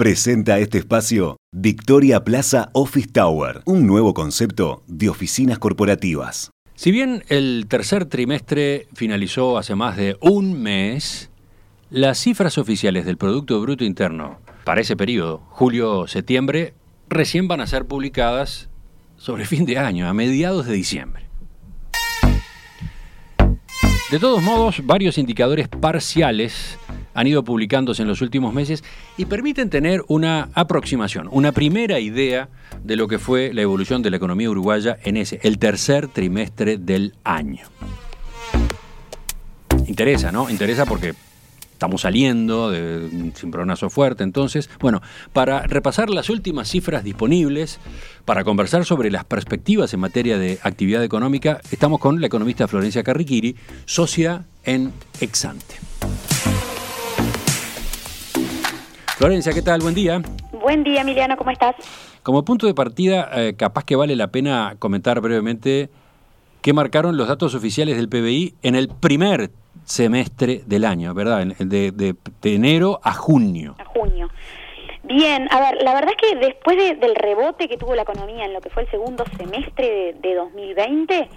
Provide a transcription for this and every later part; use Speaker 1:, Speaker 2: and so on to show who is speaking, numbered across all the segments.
Speaker 1: Presenta este espacio Victoria Plaza Office Tower, un nuevo concepto de oficinas corporativas.
Speaker 2: Si bien el tercer trimestre finalizó hace más de un mes, las cifras oficiales del Producto Bruto Interno para ese periodo, julio-septiembre, recién van a ser publicadas sobre fin de año, a mediados de diciembre. De todos modos, varios indicadores parciales han ido publicándose en los últimos meses y permiten tener una aproximación, una primera idea de lo que fue la evolución de la economía uruguaya en ese, el tercer trimestre del año. Interesa, ¿no? Interesa porque estamos saliendo de un cimbronazo fuerte. Entonces, bueno, para repasar las últimas cifras disponibles, para conversar sobre las perspectivas en materia de actividad económica, estamos con la economista Florencia Carriquiri, socia en Exante. Florencia, ¿qué tal? Buen día.
Speaker 3: Buen día, Emiliano, ¿cómo estás?
Speaker 2: Como punto de partida, eh, capaz que vale la pena comentar brevemente qué marcaron los datos oficiales del PBI en el primer semestre del año, ¿verdad? De, de, enero a junio.
Speaker 3: A junio. Bien, a ver, la verdad es que después del rebote que tuvo la economía en lo que fue el segundo semestre de, 2020,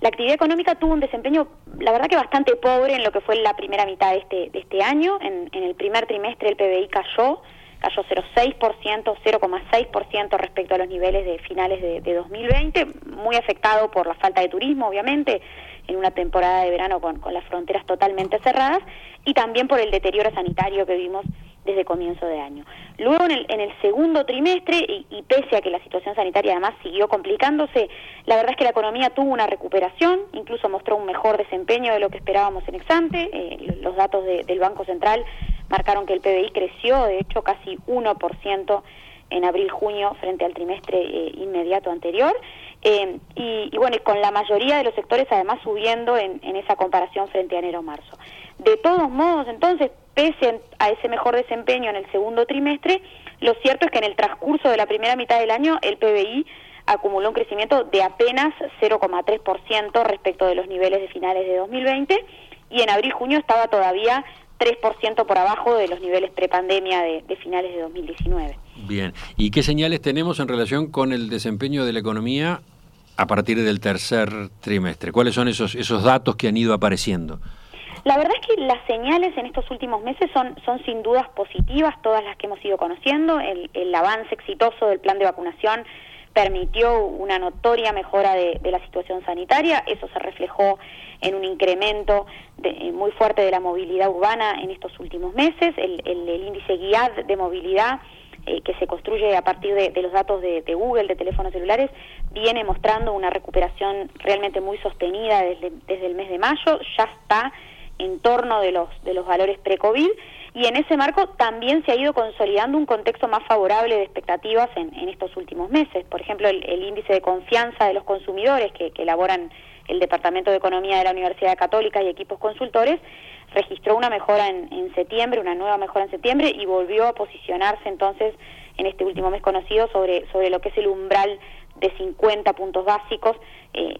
Speaker 3: la actividad económica tuvo un desempeño, la verdad que bastante pobre en lo que fue la primera mitad de este, de este año. En, el primer trimestre el PBI cayó, cayó 0,6%, 0,6% respecto a los niveles de finales de, de 2020, muy afectado por la falta de turismo, obviamente en una temporada de verano con, las fronteras totalmente cerradas y también por el deterioro sanitario que vimos desde comienzo de año. Luego en el, en el segundo trimestre, y, pese a que la situación sanitaria además siguió complicándose, la verdad es que la economía tuvo una recuperación, incluso mostró un mejor desempeño de lo que esperábamos en Exante. Eh, los datos del Banco Central marcaron que el PBI creció, de hecho, casi 1% en abril-junio frente al trimestre eh, inmediato anterior. Eh, y, bueno, y con la mayoría de los sectores además subiendo en, esa comparación frente a enero-marzo. De todos modos, entonces, pese a ese mejor desempeño en el segundo trimestre, lo cierto es que en el transcurso de la primera mitad del año el PBI acumuló un crecimiento de apenas 0,3% respecto de los niveles de finales de 2020 y en abril-junio estaba todavía 3% por abajo de los niveles prepandemia de, de finales de 2019.
Speaker 2: Bien, ¿y qué señales tenemos en relación con el desempeño de la economía a partir del tercer trimestre? ¿Cuáles son esos, esos datos que han ido apareciendo?
Speaker 3: La verdad es que las señales en estos últimos meses son, son sin dudas positivas, todas las que hemos ido conociendo. El, el avance exitoso del plan de vacunación permitió una notoria mejora de, la situación sanitaria. Eso se reflejó en un incremento de, muy fuerte de la movilidad urbana en estos últimos meses. El, el, índice GUIAD de movilidad eh, que se construye a partir de, los datos de, Google, de teléfonos celulares, viene mostrando una recuperación realmente muy sostenida desde, desde el mes de mayo, ya está en torno de los, de los valores pre-COVID y en ese marco también se ha ido consolidando un contexto más favorable de expectativas en, en estos últimos meses. Por ejemplo, el, índice de confianza de los consumidores que, que elaboran el Departamento de Economía de la Universidad Católica y equipos consultores registró una mejora en, septiembre, una nueva mejora en septiembre y volvió a posicionarse entonces en este último mes conocido sobre, sobre lo que es el umbral de 50 puntos básicos, eh,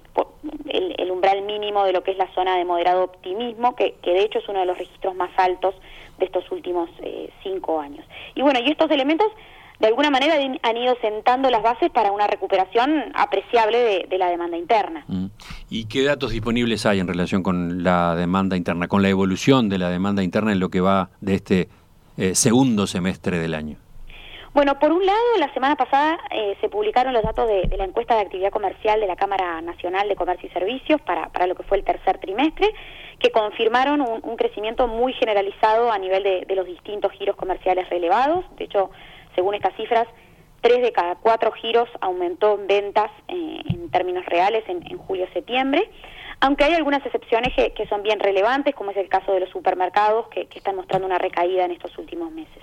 Speaker 3: el, umbral mínimo de lo que es la zona de moderado optimismo, que, de hecho es uno de los registros más altos de estos últimos eh, cinco años. Y bueno, y estos elementos de alguna manera han ido sentando las bases para una recuperación apreciable de, la demanda interna. Mm.
Speaker 2: ¿Y qué datos disponibles hay en relación con la demanda interna, con la evolución de la demanda interna en lo que va de este eh, segundo semestre del año?
Speaker 3: Bueno, por un lado, la semana pasada eh, se publicaron los datos de, la encuesta de actividad comercial de la Cámara Nacional de Comercio y Servicios para, para lo que fue el tercer trimestre, que confirmaron un, crecimiento muy generalizado a nivel de, los distintos giros comerciales relevados. De hecho, según estas cifras, tres de cada cuatro giros aumentó en ventas eh, en términos reales en, julio-septiembre, aunque hay algunas excepciones que, son bien relevantes, como es el caso de los supermercados, que, están mostrando una recaída en estos últimos meses.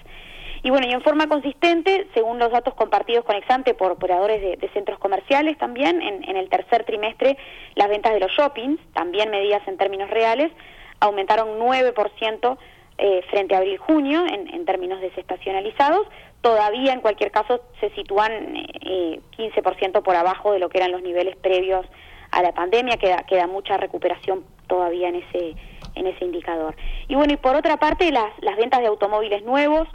Speaker 3: Y bueno, y en forma consistente, según los datos compartidos con Exante por operadores de, centros comerciales también, en, el tercer trimestre las ventas de los shoppings, también medidas en términos reales, aumentaron 9% eh, frente a abril-junio en, términos desestacionalizados, todavía en cualquier caso se sitúan eh, 15% por abajo de lo que eran los niveles previos a la pandemia, queda, queda mucha recuperación todavía en ese, en ese indicador. Y bueno, y por otra parte, las, las ventas de automóviles nuevos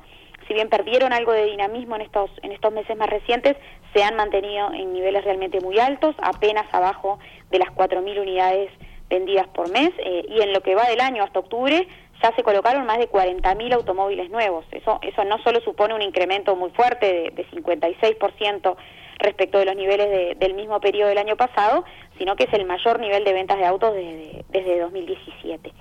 Speaker 3: si bien perdieron algo de dinamismo en estos, en estos meses más recientes, se han mantenido en niveles realmente muy altos, apenas abajo de las 4.000 unidades vendidas por mes, eh, y en lo que va del año hasta octubre ya se colocaron más de 40.000 automóviles nuevos. Eso, eso no solo supone un incremento muy fuerte de, de 56% respecto de los niveles del mismo periodo del año pasado, sino que es el mayor nivel de ventas de autos desde, desde 2017.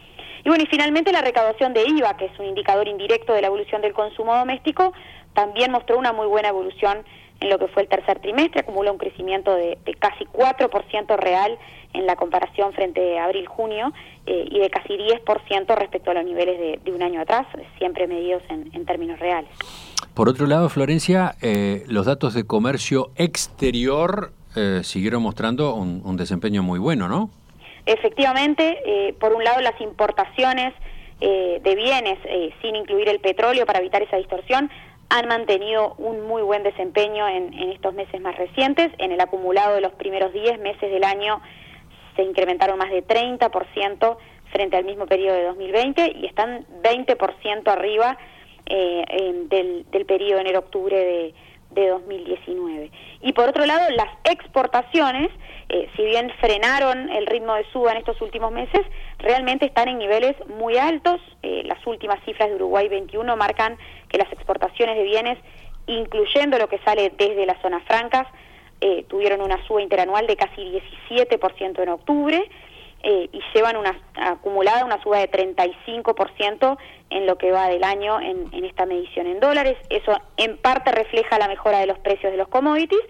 Speaker 3: Y bueno, y finalmente la recaudación de IVA, que es un indicador indirecto de la evolución del consumo doméstico, también mostró una muy buena evolución en lo que fue el tercer trimestre, acumula un crecimiento de, casi 4% real en la comparación frente a abril-junio eh, y de casi 10% respecto a los niveles de, un año atrás, siempre medidos en, términos reales.
Speaker 2: Por otro lado, Florencia, eh, los datos de comercio exterior eh, siguieron mostrando un, desempeño muy bueno, ¿no?
Speaker 3: Efectivamente, por un lado las importaciones de bienes, sin incluir el petróleo para evitar esa distorsión, han mantenido un muy buen desempeño en, estos meses más recientes. En el acumulado de los primeros 10 meses del año se incrementaron más de 30% frente al mismo periodo de 2020 y están 20% arriba eh, del, del periodo enero-octubre de 2019. Y por otro lado, las exportaciones, eh, si bien frenaron el ritmo de suba en estos últimos meses, realmente están en niveles muy altos. Eh, las últimas cifras de Uruguay 21 marcan que las exportaciones de bienes, incluyendo lo que sale desde las zonas francas, eh, tuvieron una suba interanual de casi 17% en octubre eh, y llevan una acumulada una suba de 35% en lo que va del año en, esta medición en dólares. Eso en parte refleja la mejora de los precios de los commodities,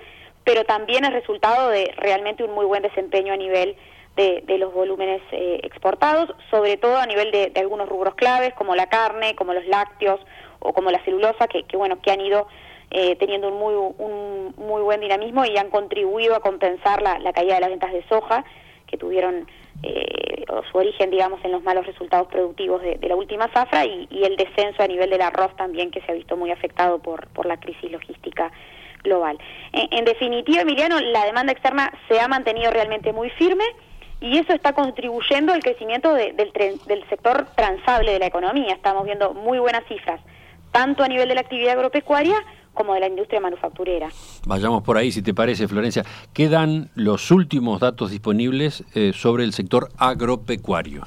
Speaker 3: pero también es resultado de realmente un muy buen desempeño a nivel de, los volúmenes eh, exportados, sobre todo a nivel de, algunos rubros claves como la carne, como los lácteos o como la celulosa, que, bueno que han ido eh, teniendo un muy, un muy buen dinamismo y han contribuido a compensar la caída de las ventas de soja que tuvieron eh, su origen, digamos, en los malos resultados productivos de, la última zafra y, el descenso a nivel del arroz también que se ha visto muy afectado por, por la crisis logística global. En, definitiva, Emiliano, la demanda externa se ha mantenido realmente muy firme y eso está contribuyendo al crecimiento del, del sector transable de la economía. Estamos viendo muy buenas cifras, tanto a nivel de la actividad agropecuaria como de la industria manufacturera.
Speaker 2: Vayamos por ahí, si te parece, Florencia. ¿Qué dan los últimos datos disponibles eh, sobre el sector agropecuario?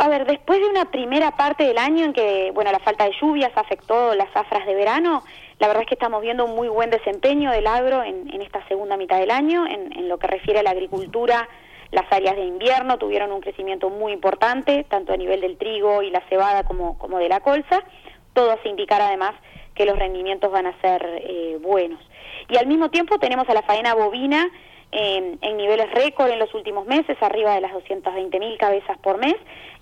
Speaker 3: a ver, después de una primera parte del año en que, bueno, la falta de lluvias afectó las zafras de verano, la verdad es que estamos viendo un muy buen desempeño del agro en, esta segunda mitad del año, en, en, lo que refiere a la agricultura. Las áreas de invierno tuvieron un crecimiento muy importante, tanto a nivel del trigo y la cebada como, como de la colza. Todo se indicar además que los rendimientos van a ser eh, buenos. Y al mismo tiempo tenemos a la faena bovina en niveles récord en los últimos meses, arriba de las 220 mil cabezas por mes,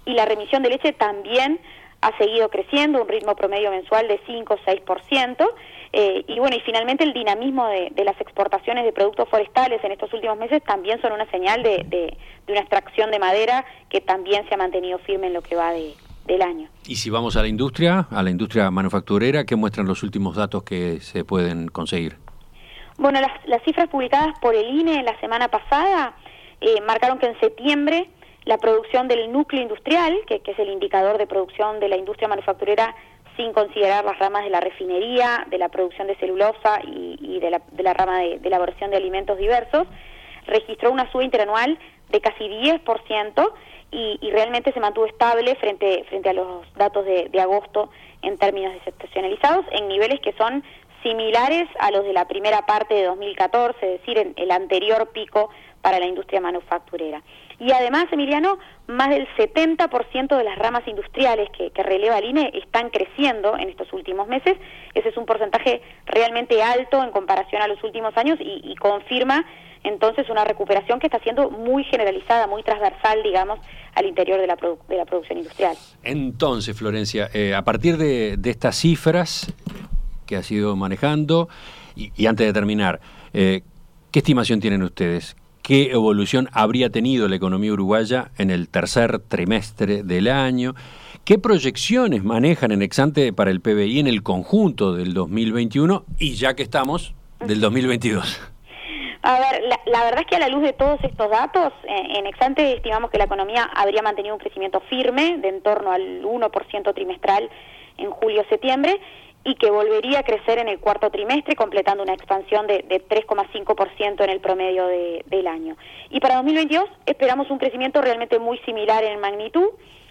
Speaker 3: y la remisión de leche también ha seguido creciendo, un ritmo promedio mensual de 5 o 6%. Eh, y bueno, y finalmente el dinamismo de, las exportaciones de productos forestales en estos últimos meses también son una señal de, de una extracción de madera que también se ha mantenido firme en lo que va de, del año.
Speaker 2: Y si vamos a la industria, a la industria manufacturera, ¿qué muestran los últimos datos que se pueden conseguir?
Speaker 3: Bueno, las, cifras publicadas por el INE la semana pasada eh, marcaron que en septiembre la producción del núcleo industrial, que, es el indicador de producción de la industria manufacturera sin considerar las ramas de la refinería, de la producción de celulosa y, de, la, de, la, rama de, de elaboración de alimentos diversos, registró una suba interanual de casi 10%, y, realmente se mantuvo estable frente, frente a los datos de, agosto en términos desestacionalizados en niveles que son similares a los de la primera parte de 2014, es decir, en el anterior pico para la industria manufacturera. Y además, Emiliano, más del 70% de las ramas industriales que, que, releva el INE están creciendo en estos últimos meses. Ese es un porcentaje realmente alto en comparación a los últimos años y, y confirma entonces una recuperación que está siendo muy generalizada, muy transversal, digamos, al interior de la, de la producción industrial.
Speaker 2: Entonces, Florencia, eh, a partir de, estas cifras que ha sido manejando, y, antes de terminar, eh, ¿qué estimación tienen ustedes? ¿Qué evolución habría tenido la economía uruguaya en el tercer trimestre del año? ¿Qué proyecciones manejan en Exante para el PBI en el conjunto del 2021 y ya que estamos del 2022?
Speaker 3: A ver, la, verdad es que a la luz de todos estos datos, en Exante estimamos que la economía habría mantenido un crecimiento firme de en torno al 1% trimestral en julio-septiembre y que volvería a crecer en el cuarto trimestre, completando una expansión de, 3,5% en el promedio del año. Y para 2022 esperamos un crecimiento realmente muy similar en magnitud.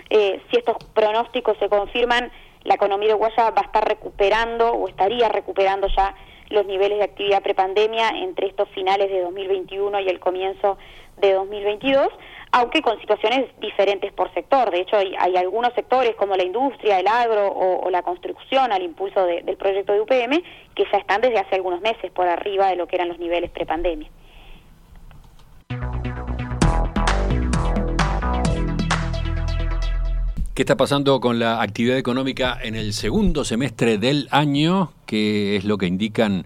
Speaker 3: Eh, si estos pronósticos se confirman, la economía uruguaya va a estar recuperando o estaría recuperando ya los niveles de actividad prepandemia entre estos finales de 2021 y el comienzo de 2022 aunque con situaciones diferentes por sector. De hecho, hay, algunos sectores como la industria, el agro o, la construcción al impulso del proyecto de UPM que ya están desde hace algunos meses por arriba de lo que eran los niveles prepandemia.
Speaker 2: ¿Qué está pasando con la actividad económica en el segundo semestre del año? ¿Qué es lo que indican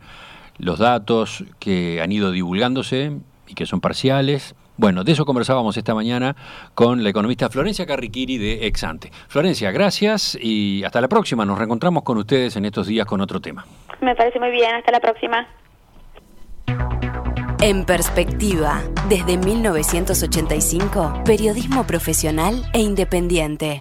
Speaker 2: los datos que han ido divulgándose y que son parciales? Bueno, de eso conversábamos esta mañana con la economista Florencia Carriquiri de Exante. Florencia, gracias y hasta la próxima. Nos reencontramos con ustedes en estos días con otro tema.
Speaker 3: Me parece muy bien. Hasta la próxima.
Speaker 4: En perspectiva, desde 1985, periodismo profesional e independiente.